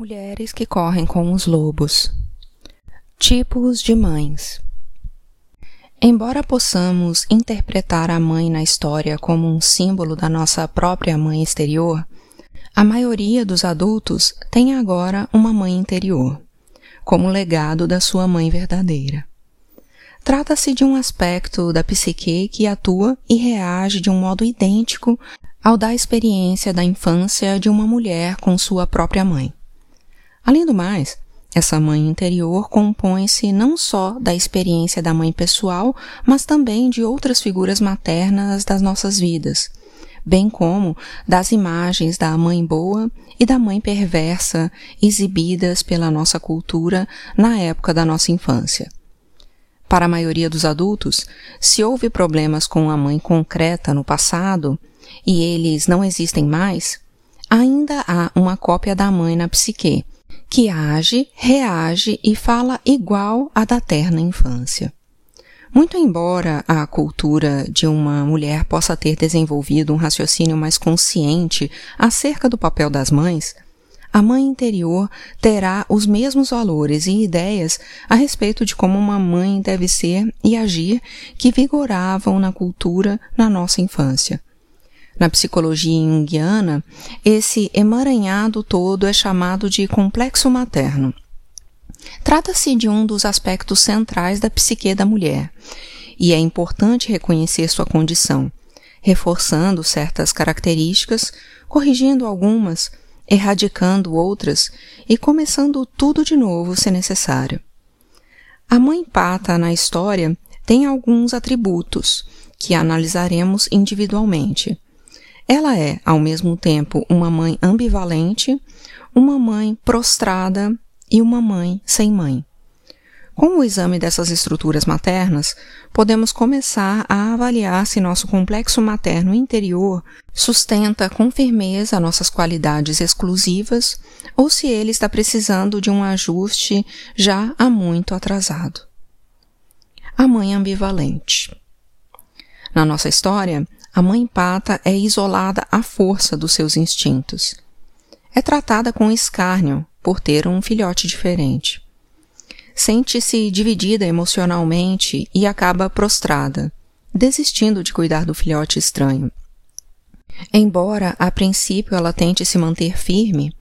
Mulheres que correm com os lobos. Tipos de mães. Embora possamos interpretar a mãe na história como um símbolo da nossa própria mãe exterior, a maioria dos adultos tem agora uma mãe interior, como legado da sua mãe verdadeira. Trata-se de um aspecto da psique que atua e reage de um modo idêntico ao da experiência da infância de uma mulher com sua própria mãe. Além do mais, essa mãe interior compõe-se não só da experiência da mãe pessoal, mas também de outras figuras maternas das nossas vidas, bem como das imagens da mãe boa e da mãe perversa exibidas pela nossa cultura na época da nossa infância. Para a maioria dos adultos, se houve problemas com a mãe concreta no passado e eles não existem mais, ainda há uma cópia da mãe na psique, que age, reage e fala igual à da terna infância. Muito embora a cultura de uma mulher possa ter desenvolvido um raciocínio mais consciente acerca do papel das mães, a mãe interior terá os mesmos valores e ideias a respeito de como uma mãe deve ser e agir que vigoravam na cultura na nossa infância. Na psicologia junguiana, esse emaranhado todo é chamado de complexo materno. Trata-se de um dos aspectos centrais da psique da mulher, e é importante reconhecer sua condição, reforçando certas características, corrigindo algumas, erradicando outras e começando tudo de novo se necessário. A mãe pata na história tem alguns atributos que analisaremos individualmente. Ela é, ao mesmo tempo, uma mãe ambivalente, uma mãe prostrada e uma mãe sem mãe. Com o exame dessas estruturas maternas, podemos começar a avaliar se nosso complexo materno interior sustenta com firmeza nossas qualidades exclusivas ou se ele está precisando de um ajuste já há muito atrasado. A mãe ambivalente. Na nossa história, a mãe pata é isolada à força dos seus instintos. É tratada com escárnio por ter um filhote diferente. Sente-se dividida emocionalmente e acaba prostrada, desistindo de cuidar do filhote estranho. Embora a princípio ela tente se manter firme,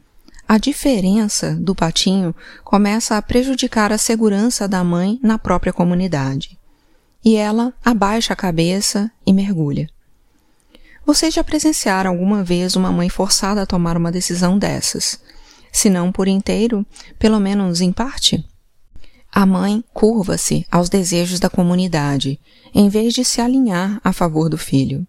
a diferença do patinho começa a prejudicar a segurança da mãe na própria comunidade. E ela abaixa a cabeça e mergulha. Vocês já presenciaram alguma vez uma mãe forçada a tomar uma decisão dessas? Se não por inteiro, pelo menos em parte? A mãe curva-se aos desejos da comunidade, em vez de se alinhar a favor do filho.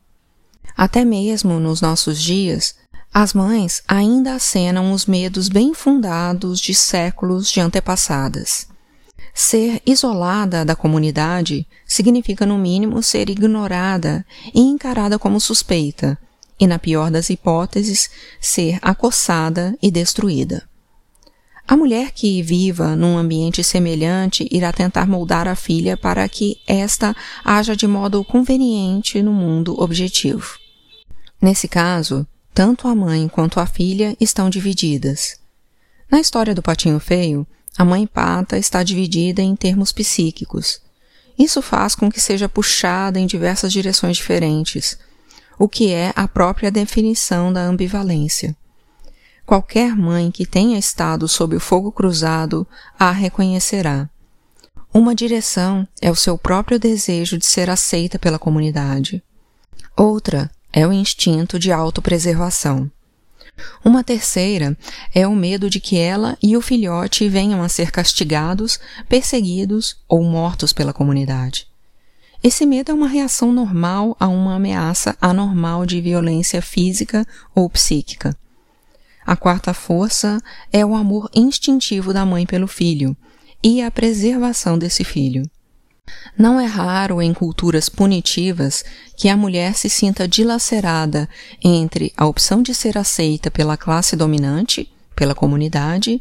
Até mesmo nos nossos dias, as mães ainda acenam os medos bem fundados de séculos de antepassadas. Ser isolada da comunidade significa, no mínimo, ser ignorada e encarada como suspeita, e, na pior das hipóteses, ser acossada e destruída. A mulher que viva num ambiente semelhante irá tentar moldar a filha para que esta haja de modo conveniente no mundo objetivo. Nesse caso, tanto a mãe quanto a filha estão divididas. Na história do patinho feio, a mãe pata está dividida em termos psíquicos. Isso faz com que seja puxada em diversas direções diferentes, o que é a própria definição da ambivalência. Qualquer mãe que tenha estado sob o fogo cruzado a reconhecerá. Uma direção é o seu próprio desejo de ser aceita pela comunidade. Outra é o instinto de autopreservação. Uma terceira é o medo de que ela e o filhote venham a ser castigados, perseguidos ou mortos pela comunidade. Esse medo é uma reação normal a uma ameaça anormal de violência física ou psíquica. A quarta força é o amor instintivo da mãe pelo filho e a preservação desse filho. Não é raro em culturas punitivas que a mulher se sinta dilacerada entre a opção de ser aceita pela classe dominante, pela comunidade,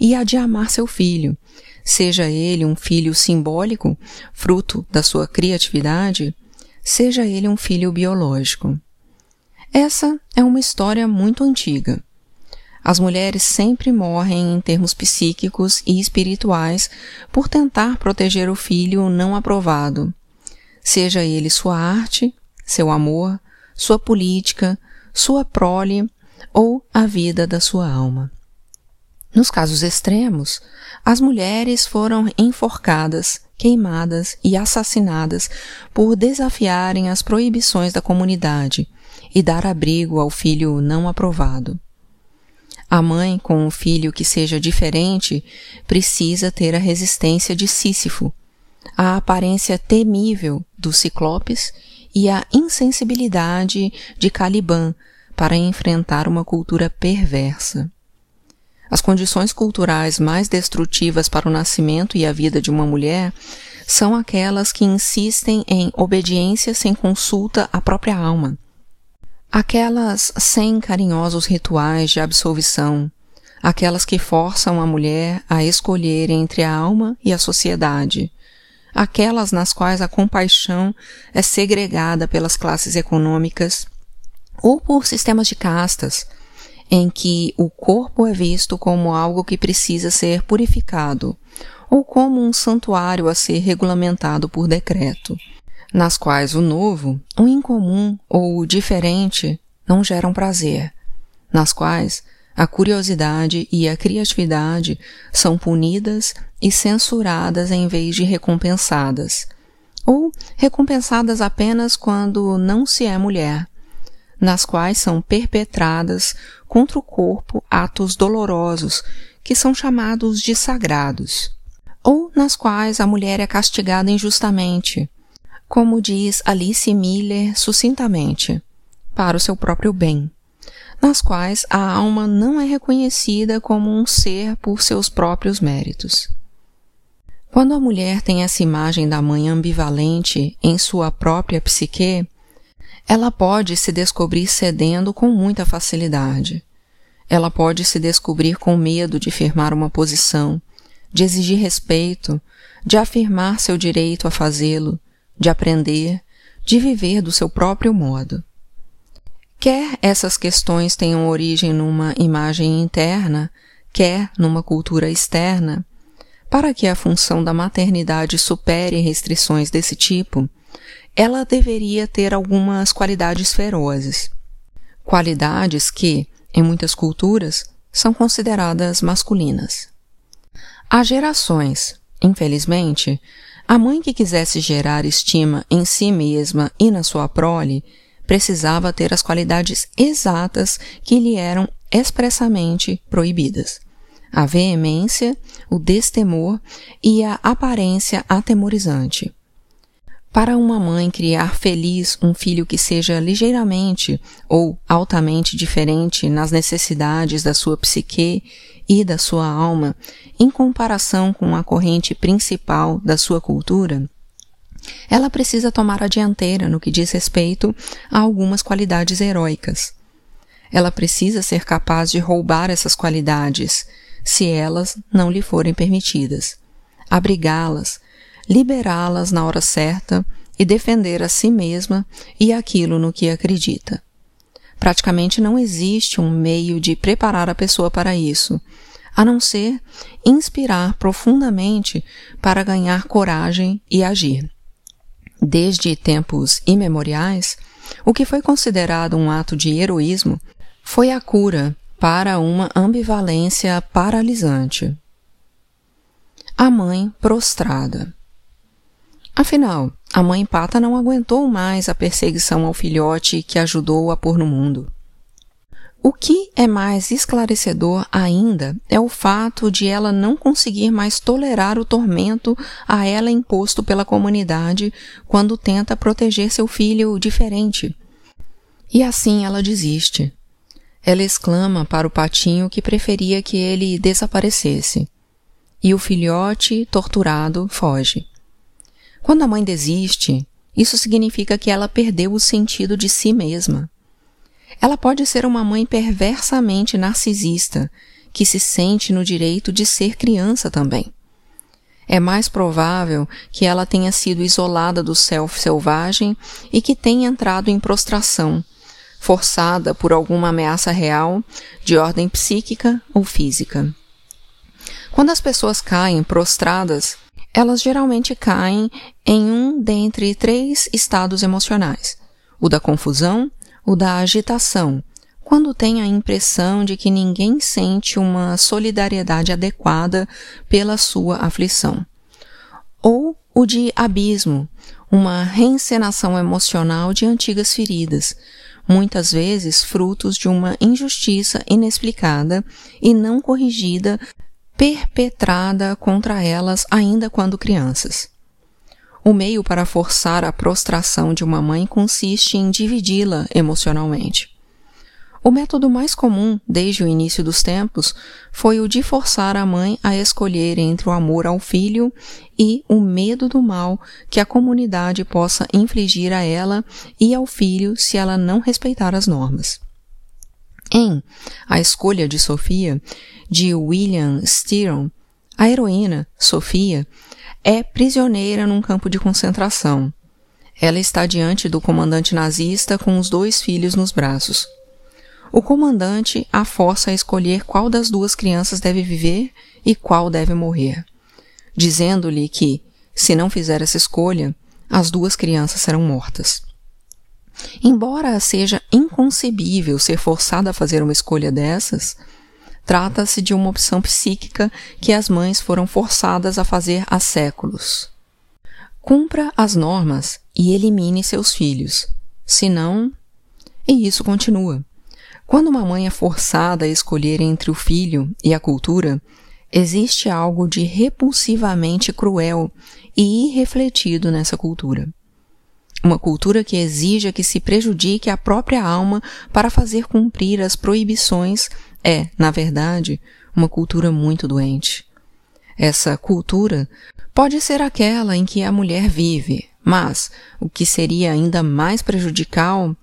e a de amar seu filho, seja ele um filho simbólico, fruto da sua criatividade, seja ele um filho biológico. Essa é uma história muito antiga. As mulheres sempre morrem em termos psíquicos e espirituais por tentar proteger o filho não aprovado, seja ele sua arte, seu amor, sua política, sua prole ou a vida da sua alma. Nos casos extremos, as mulheres foram enforcadas, queimadas e assassinadas por desafiarem as proibições da comunidade e dar abrigo ao filho não aprovado. A mãe com um filho que seja diferente precisa ter a resistência de Sísifo, a aparência temível dos ciclopes e a insensibilidade de Caliban para enfrentar uma cultura perversa. As condições culturais mais destrutivas para o nascimento e a vida de uma mulher são aquelas que insistem em obediência sem consulta à própria alma. Aquelas sem carinhosos rituais de absolvição, aquelas que forçam a mulher a escolher entre a alma e a sociedade, aquelas nas quais a compaixão é segregada pelas classes econômicas ou por sistemas de castas, em que o corpo é visto como algo que precisa ser purificado, ou como um santuário a ser regulamentado por decreto, nas quais o novo, o incomum ou o diferente não geram prazer, nas quais a curiosidade e a criatividade são punidas e censuradas em vez de recompensadas, ou recompensadas apenas quando não se é mulher, nas quais são perpetradas contra o corpo atos dolorosos que são chamados de sagrados, ou nas quais a mulher é castigada injustamente, como diz Alice Miller sucintamente, para o seu próprio bem, nas quais a alma não é reconhecida como um ser por seus próprios méritos. Quando a mulher tem essa imagem da mãe ambivalente em sua própria psique, ela pode se descobrir cedendo com muita facilidade. Ela pode se descobrir com medo de firmar uma posição, de exigir respeito, de afirmar seu direito a fazê-lo, de aprender, de viver do seu próprio modo. Quer essas questões tenham origem numa imagem interna, quer numa cultura externa, para que a função da maternidade supere restrições desse tipo, ela deveria ter algumas qualidades ferozes. Qualidades que, em muitas culturas, são consideradas masculinas. Há gerações, infelizmente, a mãe que quisesse gerar estima em si mesma e na sua prole precisava ter as qualidades exatas que lhe eram expressamente proibidas: a veemência, o destemor e a aparência atemorizante. Para uma mãe criar feliz um filho que seja ligeiramente ou altamente diferente nas necessidades da sua psique e da sua alma, em comparação com a corrente principal da sua cultura, ela precisa tomar a dianteira no que diz respeito a algumas qualidades heróicas. Ela precisa ser capaz de roubar essas qualidades, se elas não lhe forem permitidas, abrigá-las, liberá-las na hora certa e defender a si mesma e aquilo no que acredita. Praticamente não existe um meio de preparar a pessoa para isso, a não ser inspirar profundamente para ganhar coragem e agir. Desde tempos imemoriais, o que foi considerado um ato de heroísmo foi a cura para uma ambivalência paralisante. A mãe prostrada. Afinal, a mãe pata não aguentou mais a perseguição ao filhote que ajudou a pôr no mundo. O que é mais esclarecedor ainda é o fato de ela não conseguir mais tolerar o tormento a ela imposto pela comunidade quando tenta proteger seu filho diferente. E assim ela desiste. Ela exclama para o patinho que preferia que ele desaparecesse. E o filhote, torturado, foge. Quando a mãe desiste, isso significa que ela perdeu o sentido de si mesma. Ela pode ser uma mãe perversamente narcisista, que se sente no direito de ser criança também. É mais provável que ela tenha sido isolada do self selvagem e que tenha entrado em prostração, forçada por alguma ameaça real, de ordem psíquica ou física. Quando as pessoas caem prostradas, elas geralmente caem em um dentre três estados emocionais: o da confusão, o da agitação, quando têm a impressão de que ninguém sente uma solidariedade adequada pela sua aflição, ou o de abismo, uma reencenação emocional de antigas feridas, muitas vezes frutos de uma injustiça inexplicada e não corrigida perpetrada contra elas ainda quando crianças. O meio para forçar a prostração de uma mãe consiste em dividi-la emocionalmente. O método mais comum desde o início dos tempos foi o de forçar a mãe a escolher entre o amor ao filho e o medo do mal que a comunidade possa infligir a ela e ao filho se ela não respeitar as normas. Em A Escolha de Sofia, de William Styron, a heroína, Sofia, é prisioneira num campo de concentração. Ela está diante do comandante nazista com os dois filhos nos braços. O comandante a força a escolher qual das duas crianças deve viver e qual deve morrer, dizendo-lhe que, se não fizer essa escolha, as duas crianças serão mortas. Embora seja inconcebível ser forçada a fazer uma escolha dessas, trata-se de uma opção psíquica que as mães foram forçadas a fazer há séculos. Cumpra as normas e elimine seus filhos, senão. E isso continua. Quando uma mãe é forçada a escolher entre o filho e a cultura, existe algo de repulsivamente cruel e irrefletido nessa cultura. Uma cultura que exija que se prejudique a própria alma para fazer cumprir as proibições é, na verdade, uma cultura muito doente. Essa cultura pode ser aquela em que a mulher vive, mas o que seria ainda mais prejudicial,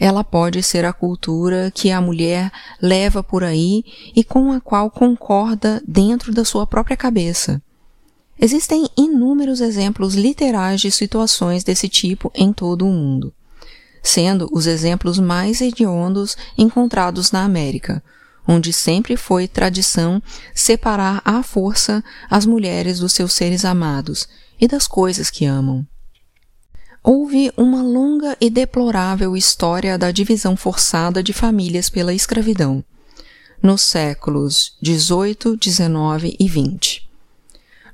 ela pode ser a cultura que a mulher leva por aí e com a qual concorda dentro da sua própria cabeça. Existem inúmeros exemplos literais de situações desse tipo em todo o mundo, sendo os exemplos mais hediondos encontrados na América, onde sempre foi tradição separar à força as mulheres dos seus seres amados e das coisas que amam. Houve uma longa e deplorável história da divisão forçada de famílias pela escravidão, nos séculos XVIII, XIX e XX.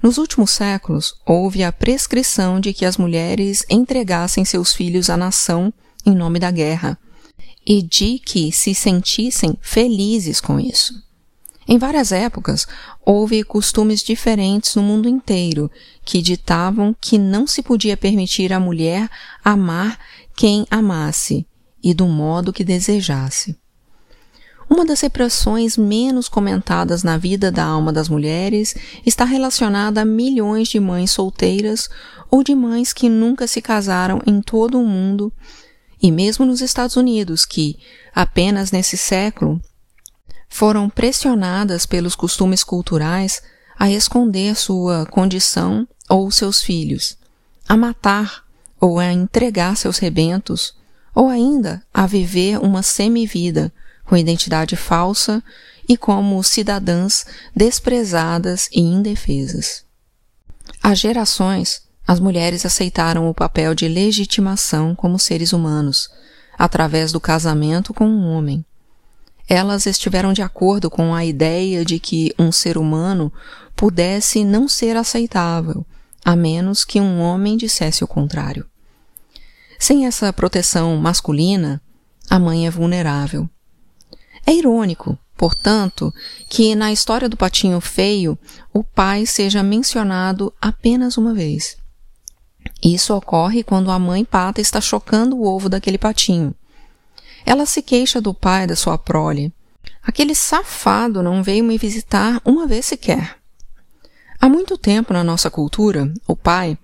Nos últimos séculos, houve a prescrição de que as mulheres entregassem seus filhos à nação em nome da guerra e de que se sentissem felizes com isso. Em várias épocas, houve costumes diferentes no mundo inteiro que ditavam que não se podia permitir à mulher amar quem amasse e do modo que desejasse. Uma das repressões menos comentadas na vida da alma das mulheres está relacionada a milhões de mães solteiras ou de mães que nunca se casaram em todo o mundo, e mesmo nos Estados Unidos, que, apenas nesse século, foram pressionadas pelos costumes culturais a esconder sua condição ou seus filhos, a matar ou a entregar seus rebentos, ou ainda a viver uma semivida com identidade falsa e como cidadãs desprezadas e indefesas. Há gerações, as mulheres aceitaram o papel de legitimação como seres humanos, através do casamento com um homem. Elas estiveram de acordo com a ideia de que um ser humano pudesse não ser aceitável, a menos que um homem dissesse o contrário. Sem essa proteção masculina, a mãe é vulnerável. É irônico, portanto, que na história do patinho feio o pai seja mencionado apenas uma vez. Isso ocorre quando a mãe pata está chocando o ovo daquele patinho. Ela se queixa do pai da sua prole. Aquele safado não veio me visitar uma vez sequer. Há muito tempo na nossa cultura, o pai,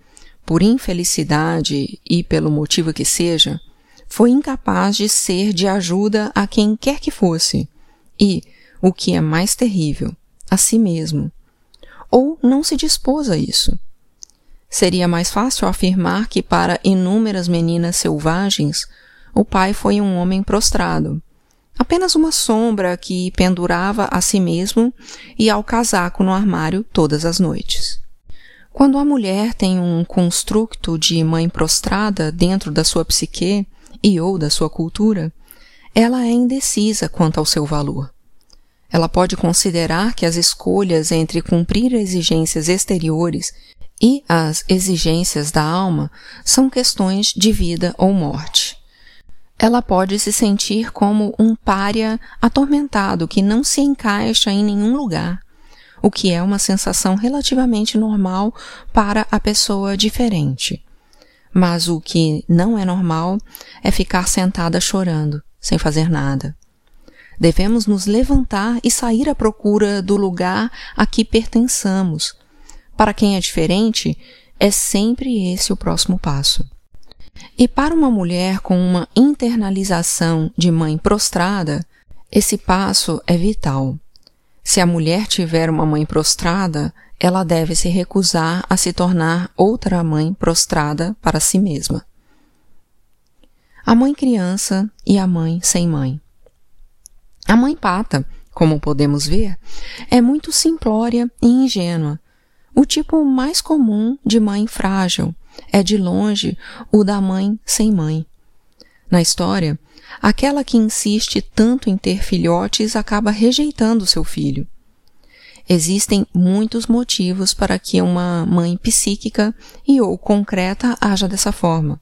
por infelicidade e pelo motivo que seja, foi incapaz de ser de ajuda a quem quer que fosse, e, o que é mais terrível, a si mesmo. Ou não se dispôs a isso. Seria mais fácil afirmar que para inúmeras meninas selvagens, o pai foi um homem prostrado, apenas uma sombra que pendurava a si mesmo e ao casaco no armário todas as noites. Quando a mulher tem um construto de mãe prostrada dentro da sua psique e ou da sua cultura, ela é indecisa quanto ao seu valor. Ela pode considerar que as escolhas entre cumprir exigências exteriores e as exigências da alma são questões de vida ou morte. Ela pode se sentir como um pária atormentado que não se encaixa em nenhum lugar, o que é uma sensação relativamente normal para a pessoa diferente. Mas o que não é normal é ficar sentada chorando, sem fazer nada. Devemos nos levantar e sair à procura do lugar a que pertençamos. Para quem é diferente, é sempre esse o próximo passo. E para uma mulher com uma internalização de mãe prostrada, esse passo é vital. Se a mulher tiver uma mãe prostrada, ela deve se recusar a se tornar outra mãe prostrada para si mesma. A mãe criança e a mãe sem mãe. A mãe pata, como podemos ver, é muito simplória e ingênua, o tipo mais comum de mãe frágil, é de longe o da mãe sem mãe. Na história, aquela que insiste tanto em ter filhotes acaba rejeitando seu filho. Existem muitos motivos para que uma mãe psíquica e ou concreta haja dessa forma.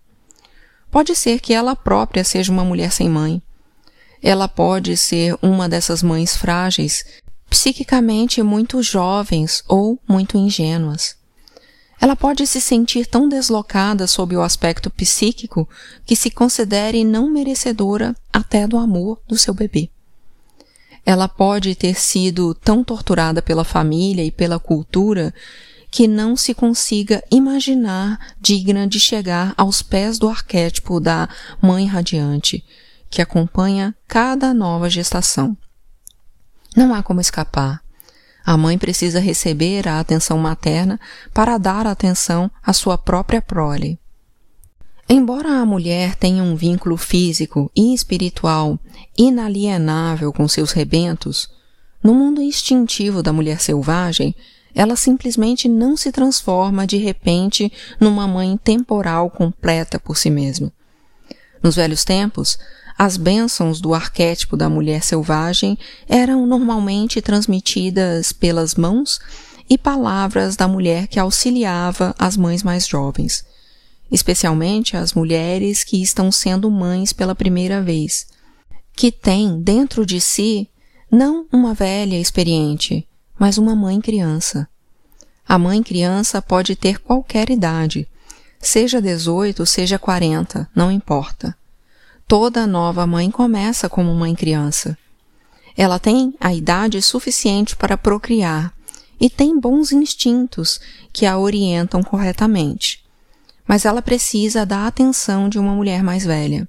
Pode ser que ela própria seja uma mulher sem mãe. Ela pode ser uma dessas mães frágeis, psiquicamente muito jovens ou muito ingênuas. Ela pode se sentir tão deslocada sob o aspecto psíquico que se considere não merecedora até do amor do seu bebê. Ela pode ter sido tão torturada pela família e pela cultura que não se consiga imaginar digna de chegar aos pés do arquétipo da mãe radiante, que acompanha cada nova gestação. Não há como escapar. A mãe precisa receber a atenção materna para dar atenção à sua própria prole. Embora a mulher tenha um vínculo físico e espiritual inalienável com seus rebentos, no mundo instintivo da mulher selvagem, ela simplesmente não se transforma de repente numa mãe temporal completa por si mesma. Nos velhos tempos, as bênçãos do arquétipo da mulher selvagem eram normalmente transmitidas pelas mãos e palavras da mulher que auxiliava as mães mais jovens, especialmente as mulheres que estão sendo mães pela primeira vez, que têm dentro de si não uma velha experiente, mas uma mãe criança. A mãe criança pode ter qualquer idade, seja 18, seja 40, não importa. Toda nova mãe começa como mãe criança. Ela tem a idade suficiente para procriar e tem bons instintos que a orientam corretamente. Mas ela precisa da atenção de uma mulher mais velha,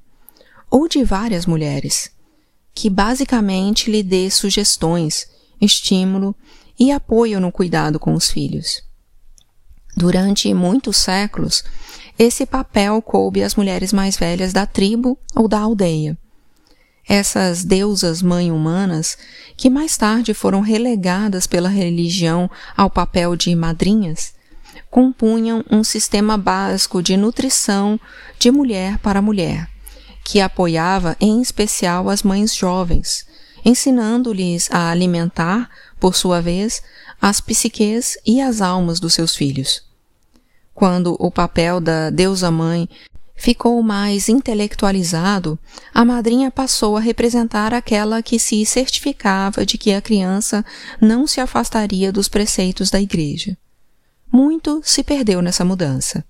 ou de várias mulheres, que basicamente lhe dê sugestões, estímulo e apoio no cuidado com os filhos. Durante muitos séculos, esse papel coube às mulheres mais velhas da tribo ou da aldeia. Essas deusas mãe humanas, que mais tarde foram relegadas pela religião ao papel de madrinhas, compunham um sistema básico de nutrição de mulher para mulher, que apoiava em especial as mães jovens, ensinando-lhes a alimentar, por sua vez, as psiques e as almas dos seus filhos quando o papel da deusa-mãe ficou mais intelectualizado, a madrinha passou a representar aquela que se certificava de que a criança não se afastaria dos preceitos da igreja. Muito se perdeu nessa mudança.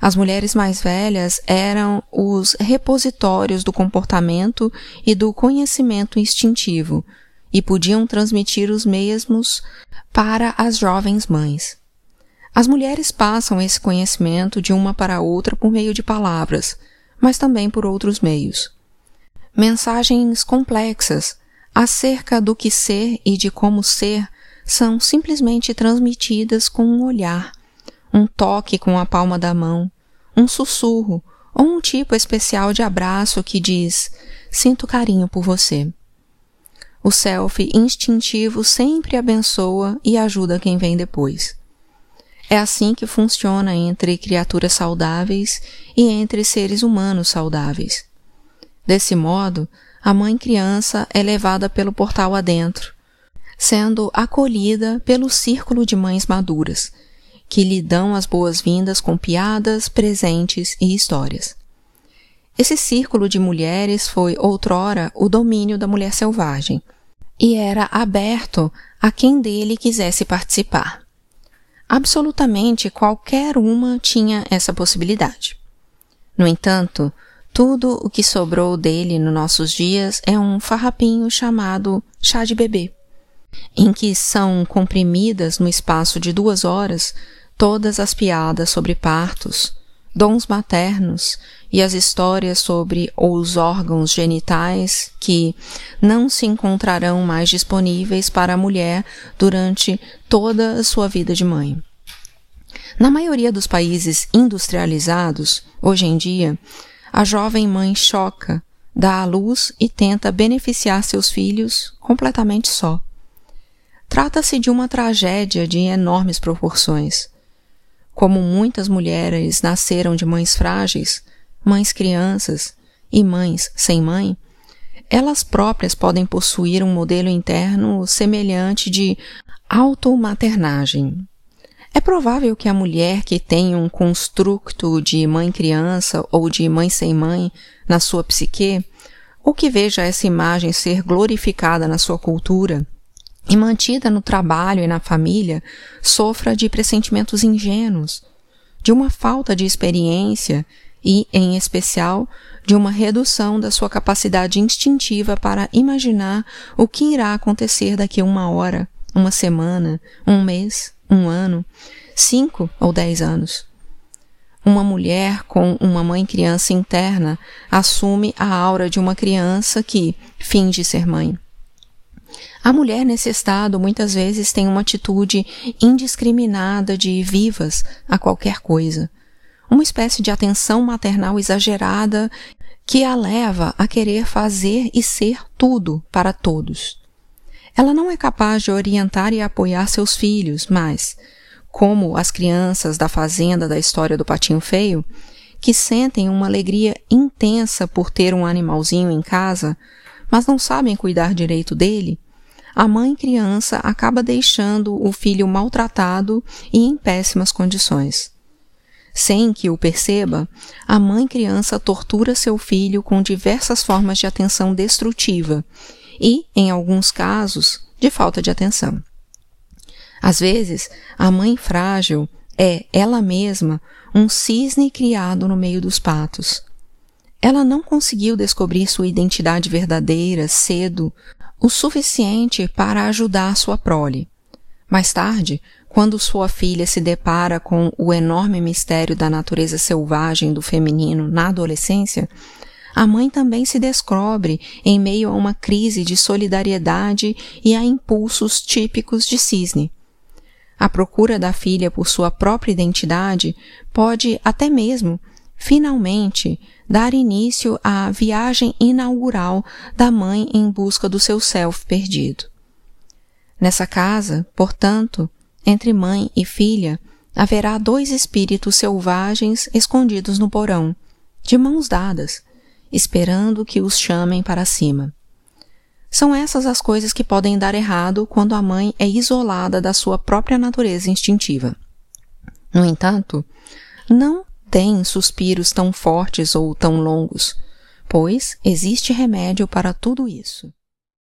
As mulheres mais velhas eram os repositórios do comportamento e do conhecimento instintivo e podiam transmitir os mesmos para as jovens mães. As mulheres passam esse conhecimento de uma para outra por meio de palavras, mas também por outros meios. Mensagens complexas acerca do que ser e de como ser são simplesmente transmitidas com um olhar, um toque com a palma da mão, um sussurro ou um tipo especial de abraço que diz: Sinto carinho por você. O self instintivo sempre abençoa e ajuda quem vem depois. É assim que funciona entre criaturas saudáveis e entre seres humanos saudáveis. Desse modo, a mãe criança é levada pelo portal adentro, sendo acolhida pelo círculo de mães maduras, que lhe dão as boas-vindas com piadas, presentes e histórias. Esse círculo de mulheres foi outrora o domínio da mulher selvagem e era aberto a quem dele quisesse participar. Absolutamente qualquer uma tinha essa possibilidade. No entanto, tudo o que sobrou dele nos nossos dias é um farrapinho chamado chá de bebê, em que são comprimidas no espaço de duas horas todas as piadas sobre partos, dons maternos e as histórias sobre os órgãos genitais que não se encontrarão mais disponíveis para a mulher durante toda a sua vida de mãe. Na maioria dos países industrializados, hoje em dia, a jovem mãe choca, dá à luz e tenta beneficiar seus filhos completamente só. Trata-se de uma tragédia de enormes proporções. Como muitas mulheres nasceram de mães frágeis, mães crianças e mães sem mãe, elas próprias podem possuir um modelo interno semelhante de automaternagem, é provável que a mulher que tem um construto de mãe-criança ou de mãe sem mãe na sua psique, ou que veja essa imagem ser glorificada na sua cultura e mantida no trabalho e na família, sofra de pressentimentos ingênuos, de uma falta de experiência e, em especial, de uma redução da sua capacidade instintiva para imaginar o que irá acontecer daqui a uma hora, uma semana, um mês, um ano, cinco ou dez anos. Uma mulher com uma mãe criança interna assume a aura de uma criança que finge ser mãe. A mulher nesse estado muitas vezes tem uma atitude indiscriminada de vivas a qualquer coisa, uma espécie de atenção maternal exagerada que a leva a querer fazer e ser tudo para todos. Ela não é capaz de orientar e apoiar seus filhos, mas, como as crianças da fazenda da história do patinho feio, que sentem uma alegria intensa por ter um animalzinho em casa, mas não sabem cuidar direito dele, a mãe criança acaba deixando o filho maltratado e em péssimas condições. Sem que o perceba, a mãe criança tortura seu filho com diversas formas de atenção destrutiva e, em alguns casos, de falta de atenção. Às vezes, a mãe frágil é, ela mesma, um cisne criado no meio dos patos. Ela não conseguiu descobrir sua identidade verdadeira cedo o suficiente para ajudar sua prole. Mais tarde, quando sua filha se depara com o enorme mistério da natureza selvagem do feminino na adolescência, a mãe também se descobre em meio a uma crise de solidariedade e a impulsos típicos de cisne. A procura da filha por sua própria identidade pode até mesmo, finalmente, dar início à viagem inaugural da mãe em busca do seu self perdido. Nessa casa, portanto, entre mãe e filha, haverá dois espíritos selvagens escondidos no porão, de mãos dadas, esperando que os chamem para cima. São essas as coisas que podem dar errado quando a mãe é isolada da sua própria natureza instintiva. No entanto, não tem suspiros tão fortes ou tão longos, pois existe remédio para tudo isso.